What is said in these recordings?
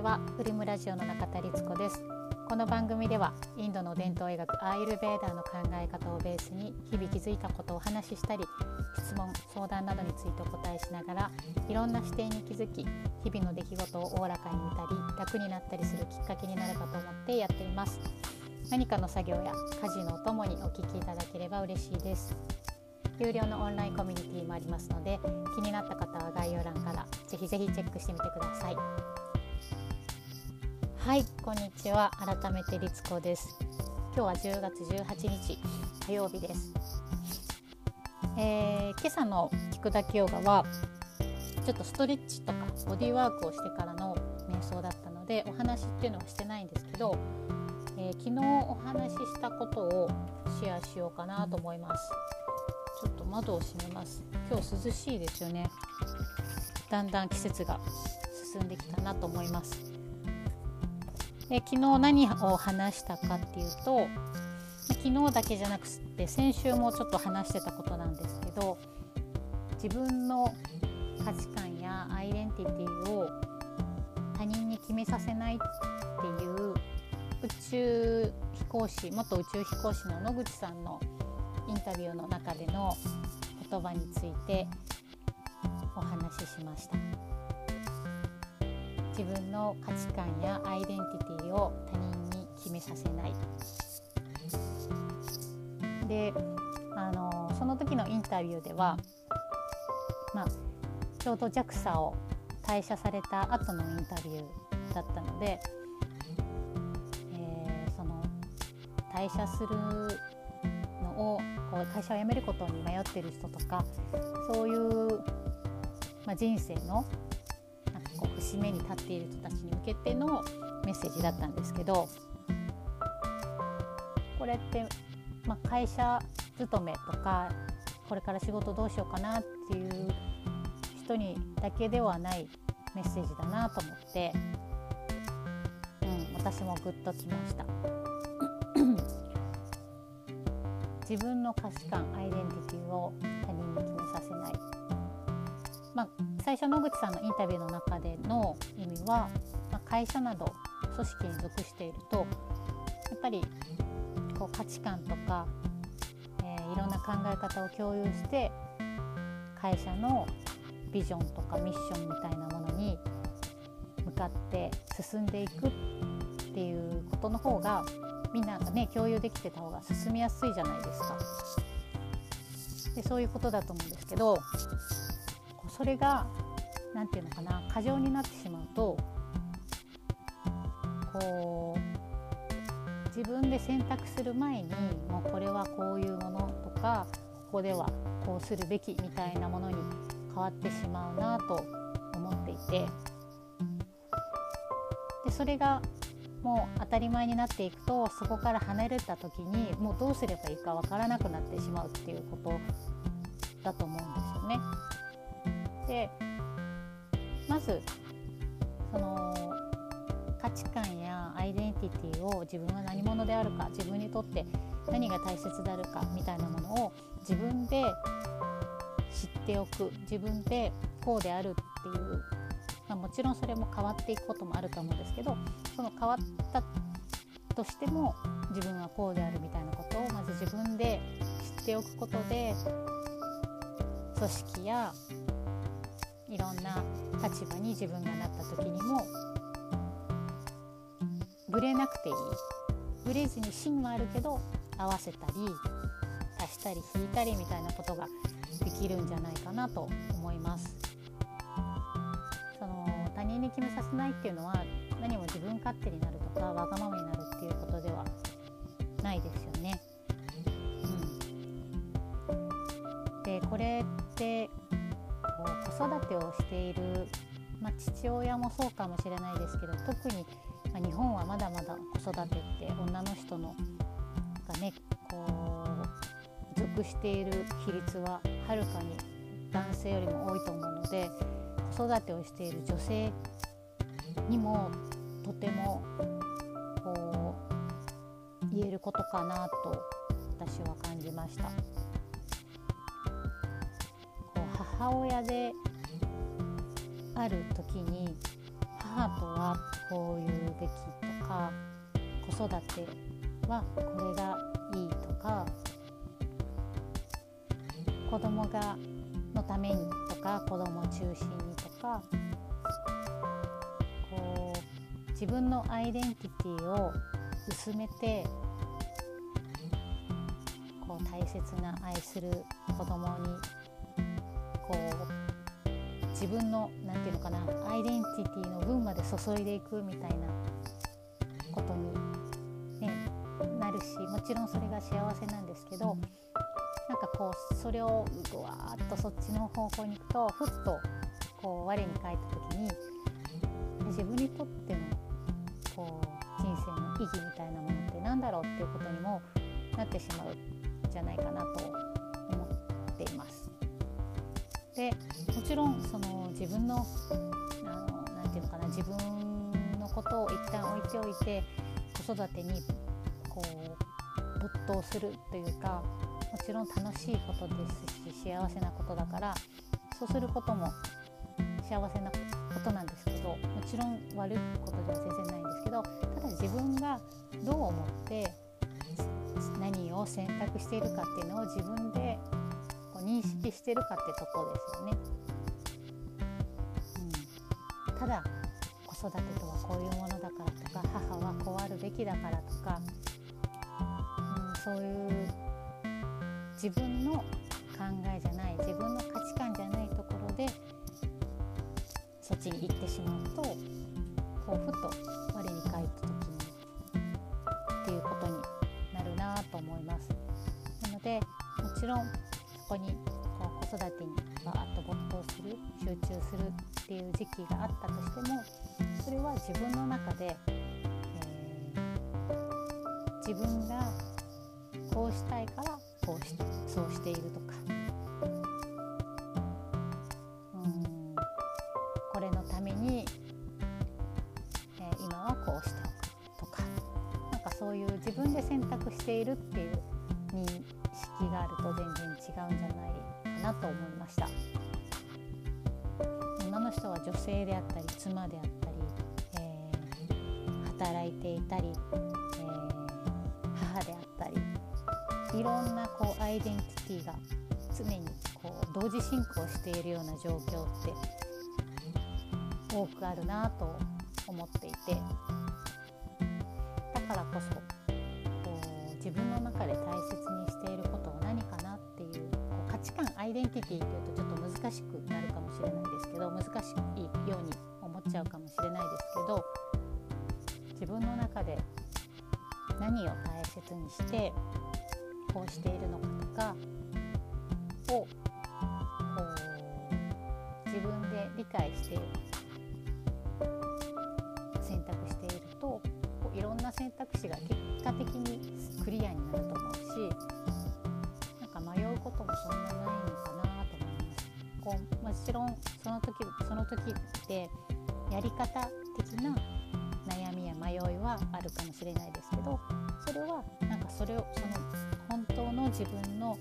ちはウリムラジオの中田律子です。この番組ではインドの伝統医学アーユルベーダーの考え方をベースに日々気づいたことをお話ししたり質問相談などについてお答えしながらいろんな視点に気づき日々の出来事をおおらかに見たり楽になったりするきっかけになるかと思ってやっています。何かの作業や家事のお供にお聞きいただければ嬉しいです。有料のオンラインコミュニティもありますので気になった方は概要欄からぜひぜひチェックしてみてください。はいこんにちは。改めて律子です。今日は10月18日火曜日です、えー、今朝の聞くだけヨガはちょっとストレッチとかボディーワークをしてからの瞑想だったのでお話っていうのはしてないんですけど、えー、昨日お話ししたことをシェアしようかなと思います。ちょっと窓を閉めます。今日涼しいですよね。だんだん季節が進んできたなと思います。で昨日何を話したかっていうと昨日だけじゃなくて先週もちょっと話してたことなんですけど自分の価値観やアイデンティティを他人に決めさせないっていう宇宙飛行士元宇宙飛行士の野口さんのインタビューの中での言葉についてお話ししました。自分の価値観やアイデンティティを他人に決めさせないであのその時のインタビューでは、まあ、ちょうど JAXA を退社された後のインタビューだったので、えー、その退社するのをこう会社を辞めることに迷ってる人とかそういう、まあ、人生の節目に立っている人たちに向けてのメッセージだったんですけどこれって、まあ、会社勤めとかこれから仕事どうしようかなっていう人にだけではないメッセージだなと思って、うん、私もグッときました。自分の価値観アイデンティティを他人に決めさせない、まあ、最初野口さんのインタビューの中での意味は、まあ、会社など組織に属しているとやっぱりこう価値観とか、えー、いろんな考え方を共有して会社のビジョンとかミッションみたいなものに向かって進んでいくっていうことの方がみんながね共有できてた方が進みやすいじゃないですか。でそういうことだと思うんですけどそれが何て言うのかな過剰になってしまうとこう自分で選択する前にもうこれはこういうものとかここではこうするべきみたいなものに変わってしまうなと思っていてでそれがもう当たり前になっていくとそこから離れた時にもうどうすればいいか分からなくなってしまうっていうことだと思うんですよね。でまずその価値観やアイデンティティを自分は何者であるか自分にとって何が大切であるかみたいなものを自分で知っておく自分でこうであるっていうまあ、もちろんそれも変わっていくこともあると思うんですけどその変わったとしても自分はこうであるみたいなことをまず自分で知っておくことで組織や立場に自分がなった時にもぶれなくていいぶれずに芯はあるけど合わせたり足したり引いたりみたいなことができるんじゃないかなと思います。その他人に決めさせないっていうのは何も自分勝手になるとかわがままになるっていうことではないですよね。うん、でこれってこう子育てをしている、まあ、父親もそうかもしれないですけど特に、まあ、日本はまだまだ子育てって女の人のがねこう属している比率ははるかに男性よりも多いと思うので子育てをしている女性にもとてもこう言えることかなと私は感じました。母親である時に母とはこういうべきとか子育てはこれがいいとか子供がのためにとか子供中心にとかこう自分のアイデンティティを薄めてこう大切な愛する子供にこう自分の何て言うのかなアイデンティティの分まで注いでいくみたいなことに、ね、なるしもちろんそれが幸せなんですけどなんかこうそれをぐわーっとそっちの方向に行くとふっとこう我に返った時に自分にとってのこう人生の意義みたいなものって何だろうっていうことにもなってしまうんじゃないかなと思っています。でもちろんその自分のあのなて言うのかな自分のことを一旦置いておいて子育てにこう没頭するというかもちろん楽しいことですし幸せなことだからそうすることも幸せなことなんですけどもちろん悪いことでは全然ないんですけどただ自分がどう思って何を選択しているかっていうのを自分で認識してるかってとこですよね。うん、ただ子育てとはこういうものだからとか母はこうあるべきだからとか、うん、そういう自分の考えじゃない自分の価値観じゃないところでそっちに行ってしまうとこうふと我に返った時にっていうことになるなと思います。なのでもちろんこにこう子育てにバーッと没頭する集中するっていう時期があったとしてもそれは自分の中で、えー、自分がこうしたいからこうしそうしているとか。うん。これのために、えー、今はこうしておくとか。なんかそういう自分で選択しているっていう認識があると全然違うんじゃないかなと思いました。女の人は女性であったり妻であったり、えー、働いていたり、えー、母であったりいろんなこうアイデンティティが常にこう同時進行しているような状況って多くあるなと思っていてだからこそ自分の中で大切にしているイデンティティっていうとちょっと難しくなるかもしれないですけど難しいように思っちゃうかもしれないですけど自分の中で何を大切にしてこうしているのかとかをこう自分で理解して選択しているとこういろんな選択肢が結果的にこうもちろんその時その時ってやり方的な悩みや迷いはあるかもしれないですけどそれはなんかそれをその本当の自分の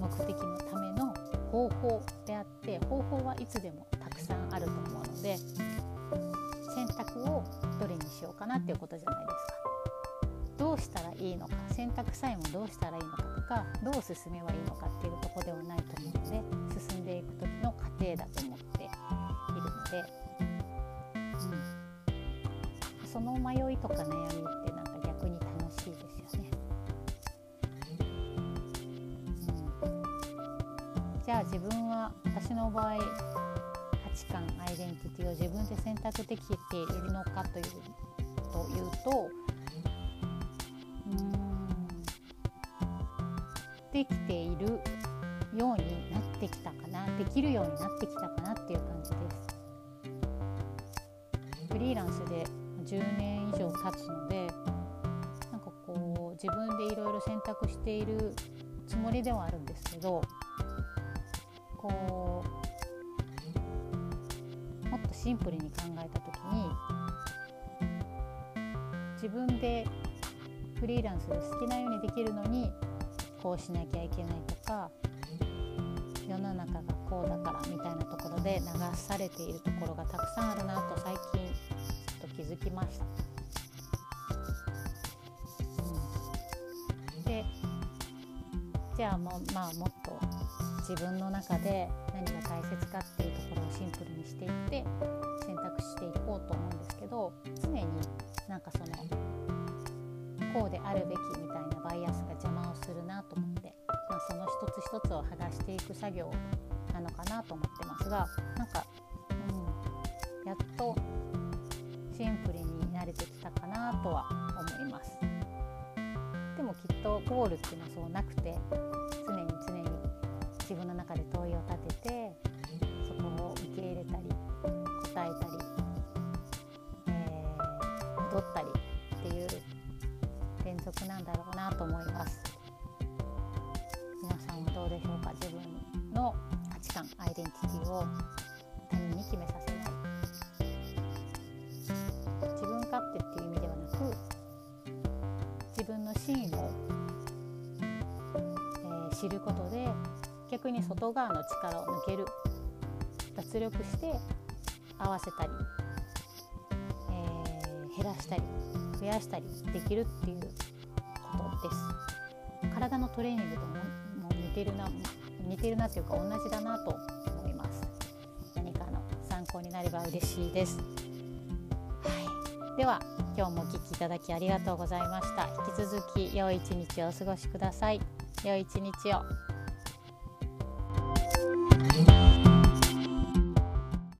目的のための方法であって方法はいつでもたくさんあると思うので選択をどれにしようかなっていうことじゃないですか。どうしたらいいのか選択さえもどうしたらいいのかとかどう進めばいいのかっていうとこではないと思うので進んでいく時の過程だと思っているので、うん、その迷いとか悩みってなんか逆に楽しいですよね。うんじゃあ自分は私の場合価値観アイデンティティを自分で選択できているのかというというとできているようになってきたかなできるようになってきたかなっていう感じです。フリーランスで10年以上経つのでなんかこう自分でいろいろ選択しているつもりではあるんですけどこうもっとシンプルに考えた時に自分でフリーランスで好きなようにできるのにこうしなきゃいけないとか世の中がこうだからみたいなところで流されているところがたくさんあるなと最近ちょっと気づきました。うん、でじゃあも、まあ、もっと自分の中で何が大切かっていうところをシンプルにしていって選択していこうと思うんですけど常になんかそのこうであるべきみたいなバイアスが邪魔をするなと思って、まあ、その一つ一つを剥がしていく作業なのかなと思ってますがなんか、うん、やっとシンプルに慣れてきたかなとは思います。でもきっとゴールっていうのはそうなくて常になんだろうなと思います。皆さんはどうでしょうか自分の価値観アイデンティティを他人に決めさせない自分勝手っていう意味ではなく自分の真意を、えー、知ることで逆に外側の力を抜ける。脱力して合わせたり、え、減らしたり増やしたりできるっていうことです。体のトレーニングとも似てるな似てるなというか同じだなと思います。何かの参考になれば嬉しいです、はい、では今日もお聴きいただきありがとうございました。引き続き良い一日をお過ごしください。良い一日を。